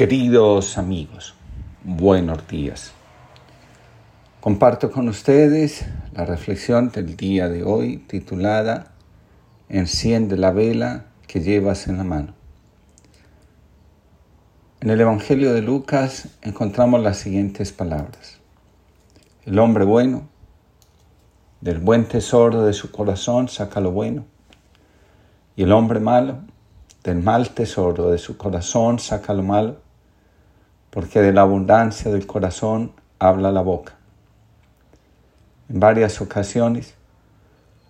Queridos amigos, buenos días. Comparto con ustedes la reflexión del día de hoy titulada Enciende la vela que llevas en la mano. En el Evangelio de Lucas encontramos las siguientes palabras. El hombre bueno, del buen tesoro de su corazón saca lo bueno, y el hombre malo, del mal tesoro de su corazón saca lo malo, porque de la abundancia del corazón habla la boca. En varias ocasiones,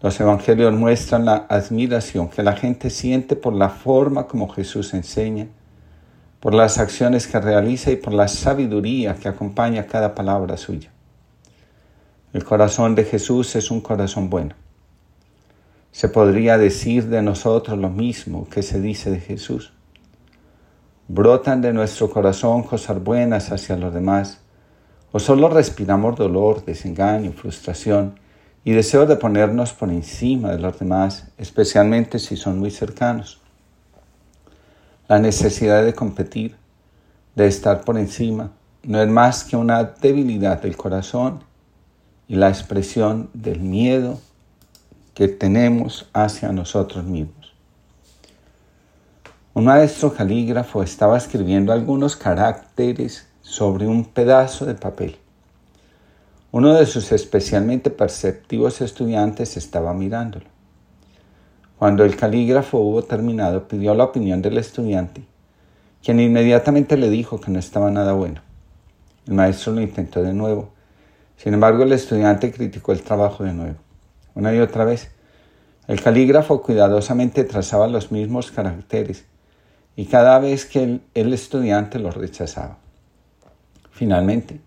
los evangelios muestran la admiración que la gente siente por la forma como Jesús enseña, por las acciones que realiza y por la sabiduría que acompaña cada palabra suya. El corazón de Jesús es un corazón bueno. Se podría decir de nosotros lo mismo que se dice de Jesús. ¿Brotan de nuestro corazón cosas buenas hacia los demás? ¿O solo respiramos dolor, desengaño, frustración y deseo de ponernos por encima de los demás, especialmente si son muy cercanos? La necesidad de competir, de estar por encima, no es más que una debilidad del corazón y la expresión del miedo que tenemos hacia nosotros mismos. Un maestro calígrafo estaba escribiendo algunos caracteres sobre un pedazo de papel. Uno de sus especialmente perceptivos estudiantes estaba mirándolo. Cuando el calígrafo hubo terminado, pidió la opinión del estudiante, quien inmediatamente le dijo que no estaba nada bueno. El maestro lo intentó de nuevo. Sin embargo, el estudiante criticó el trabajo de nuevo una y otra vez. El calígrafo cuidadosamente trazaba los mismos caracteres y cada vez que el, estudiante los rechazaba. Finalmente,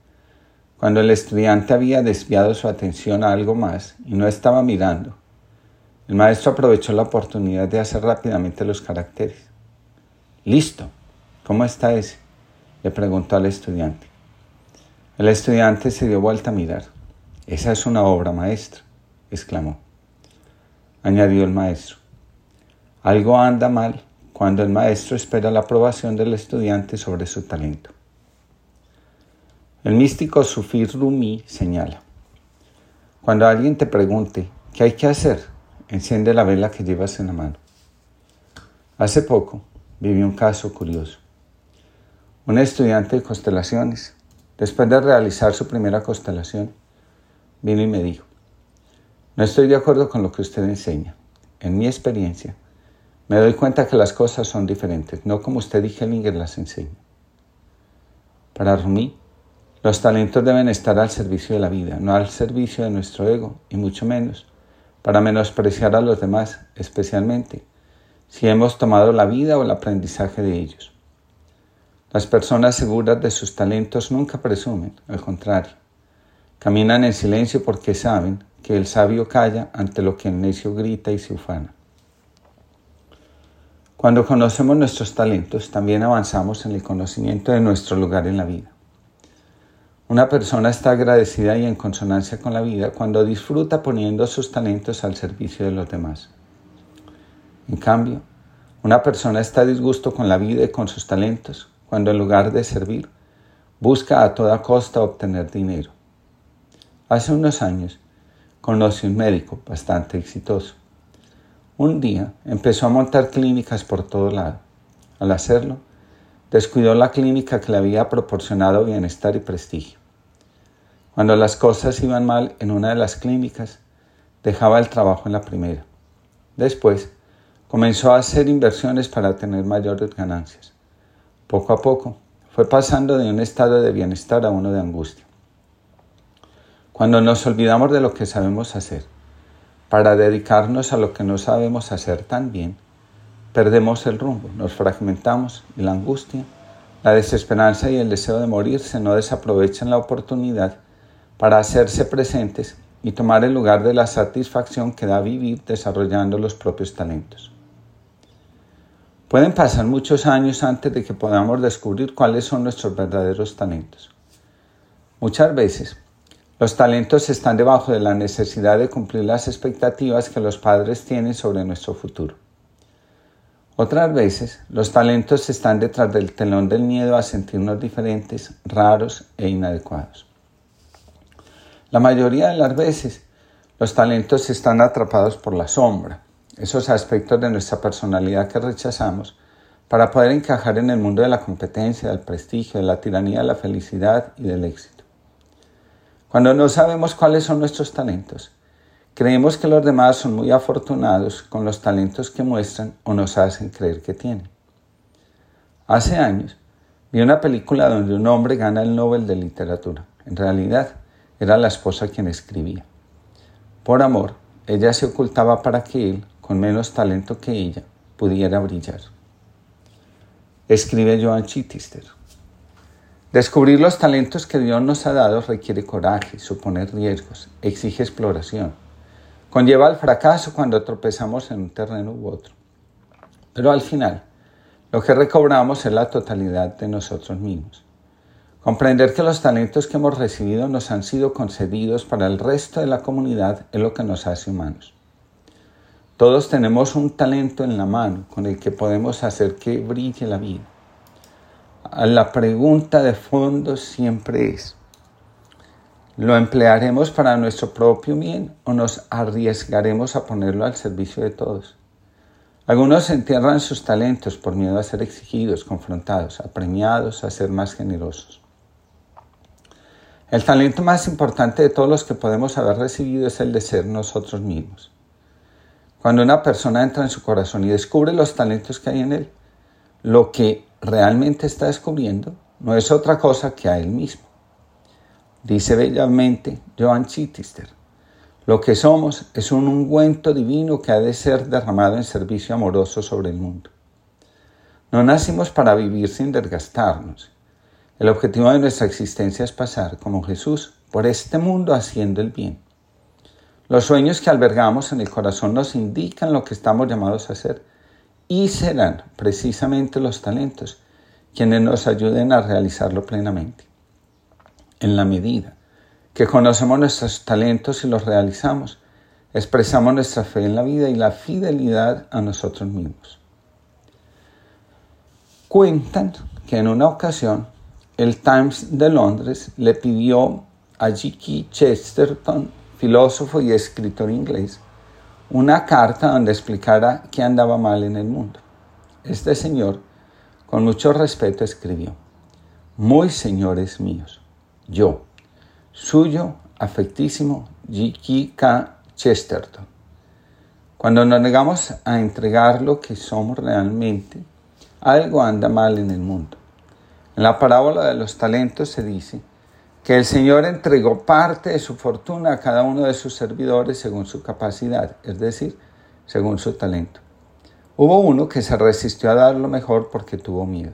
cuando el estudiante había desviado su atención a algo más y no estaba mirando, el maestro aprovechó la oportunidad de hacer rápidamente los caracteres. Listo, ¿cómo está ese? le preguntó al estudiante. El estudiante se dio vuelta a mirar. Esa es una obra maestra exclamó. Añadió el maestro. Algo anda mal cuando el maestro espera la aprobación del estudiante sobre su talento. El místico Sufir Rumi señala, cuando alguien te pregunte qué hay que hacer, enciende la vela que llevas en la mano. Hace poco viví un caso curioso. Un estudiante de constelaciones, después de realizar su primera constelación, vino y me dijo, no estoy de acuerdo con lo que usted enseña. En mi experiencia, me doy cuenta que las cosas son diferentes, no como usted y Hellinger las enseña. Para Rumi, los talentos deben estar al servicio de la vida, no al servicio de nuestro ego, y mucho menos para menospreciar a los demás, especialmente si hemos tomado la vida o el aprendizaje de ellos. Las personas seguras de sus talentos nunca presumen, al contrario, caminan en silencio porque saben que el sabio calla ante lo que el necio grita y se ufana. Cuando conocemos nuestros talentos, también avanzamos en el conocimiento de nuestro lugar en la vida. Una persona está agradecida y en consonancia con la vida cuando disfruta poniendo sus talentos al servicio de los demás. En cambio, una persona está a disgusto con la vida y con sus talentos cuando en lugar de servir, busca a toda costa obtener dinero. Hace unos años, conoce un médico bastante exitoso. Un día empezó a montar clínicas por todo lado. Al hacerlo, descuidó la clínica que le había proporcionado bienestar y prestigio. Cuando las cosas iban mal en una de las clínicas, dejaba el trabajo en la primera. Después, comenzó a hacer inversiones para tener mayores ganancias. Poco a poco, fue pasando de un estado de bienestar a uno de angustia. Cuando nos olvidamos de lo que sabemos hacer para dedicarnos a lo que no sabemos hacer tan bien, perdemos el rumbo, nos fragmentamos y la angustia, la desesperanza y el deseo de morirse no desaprovechan la oportunidad para hacerse presentes y tomar el lugar de la satisfacción que da vivir desarrollando los propios talentos. Pueden pasar muchos años antes de que podamos descubrir cuáles son nuestros verdaderos talentos. Muchas veces los talentos están debajo de la necesidad de cumplir las expectativas que los padres tienen sobre nuestro futuro. Otras veces, los talentos están detrás del telón del miedo a sentirnos diferentes, raros e inadecuados. La mayoría de las veces, los talentos están atrapados por la sombra, esos aspectos de nuestra personalidad que rechazamos para poder encajar en el mundo de la competencia, del prestigio, de la tiranía, de la felicidad y del éxito. Cuando no sabemos cuáles son nuestros talentos, Creemos que los demás son muy afortunados con los talentos que muestran o nos hacen creer que tienen. Hace años vi una película donde un hombre gana el Nobel de Literatura. En realidad era la esposa quien escribía. Por amor, ella se ocultaba para que él, con menos talento que ella, pudiera brillar. Escribe Joan Chittister. Descubrir los talentos que Dios nos ha dado requiere coraje, supone riesgos, exige exploración Conlleva el fracaso cuando tropezamos en un terreno u otro. Pero al final, lo que recobramos es la totalidad de nosotros mismos. Comprender que los talentos que hemos recibido nos han sido concedidos para el resto de la comunidad es lo que nos hace humanos. Todos tenemos un talento en la mano con el que podemos hacer que brille la vida. La pregunta de fondo siempre es, ¿Lo emplearemos para nuestro propio bien o nos arriesgaremos a ponerlo al servicio de todos? Algunos entierran sus talentos por miedo a ser exigidos, confrontados, apremiados, a ser más generosos. El talento más importante de todos los que podemos haber recibido es el de ser nosotros mismos. Cuando una persona entra en su corazón y descubre los talentos que hay en él, lo que realmente está descubriendo no es otra cosa que a él mismo. Dice bellamente Joan Chittister, lo que somos es un ungüento divino que ha de ser derramado en servicio amoroso sobre el mundo. No nacimos para vivir sin desgastarnos. El objetivo de nuestra existencia es pasar, como Jesús, por este mundo haciendo el bien. Los sueños que albergamos en el corazón nos indican lo que estamos llamados a hacer y serán precisamente los talentos quienes nos ayuden a realizarlo plenamente en la medida que conocemos nuestros talentos y los realizamos, expresamos nuestra fe en la vida y la fidelidad a nosotros mismos. Cuentan que en una ocasión el Times de Londres le pidió a G.K. Chesterton, filósofo y escritor inglés, una carta donde explicara qué andaba mal en el mundo. Este señor, con mucho respeto, escribió, Muy señores míos, yo, suyo, afectísimo G.K. Chesterton. Cuando nos negamos a entregar lo que somos realmente, algo anda mal en el mundo. En la parábola de los talentos se dice que el Señor entregó parte de su fortuna a cada uno de sus servidores según su capacidad, es decir, según su talento. Hubo uno que se resistió a dar lo mejor porque tuvo miedo.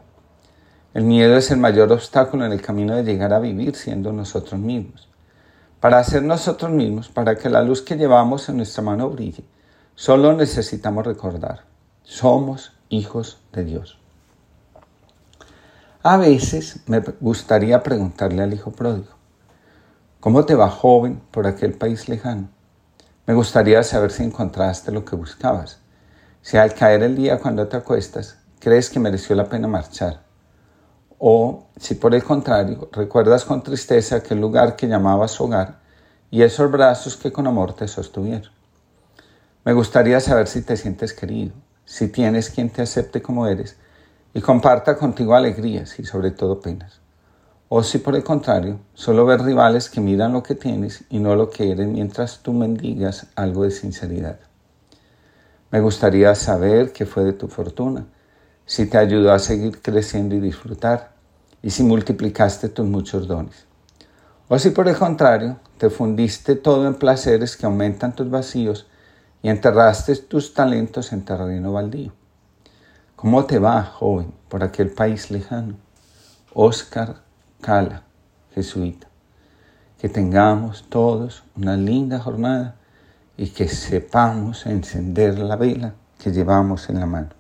El miedo es el mayor obstáculo en el camino de llegar a vivir siendo nosotros mismos. Para ser nosotros mismos, para que la luz que llevamos en nuestra mano brille, solo necesitamos recordar, somos hijos de Dios. A veces me gustaría preguntarle al hijo pródigo, ¿cómo te va joven por aquel país lejano? Me gustaría saber si encontraste lo que buscabas, si al caer el día cuando te acuestas crees que mereció la pena marchar o si por el contrario recuerdas con tristeza aquel lugar que llamabas hogar y esos brazos que con amor te sostuvieron. Me gustaría saber si te sientes querido, si tienes quien te acepte como eres y comparta contigo alegrías y sobre todo penas. O si por el contrario solo ves rivales que miran lo que tienes y no lo que eres mientras tú mendigas algo de sinceridad. Me gustaría saber qué fue de tu fortuna si te ayudó a seguir creciendo y disfrutar, y si multiplicaste tus muchos dones. O si por el contrario, te fundiste todo en placeres que aumentan tus vacíos y enterraste tus talentos en terreno baldío. ¿Cómo te va, joven, por aquel país lejano? Oscar Cala, jesuita. Que tengamos todos una linda jornada y que sepamos encender la vela que llevamos en la mano.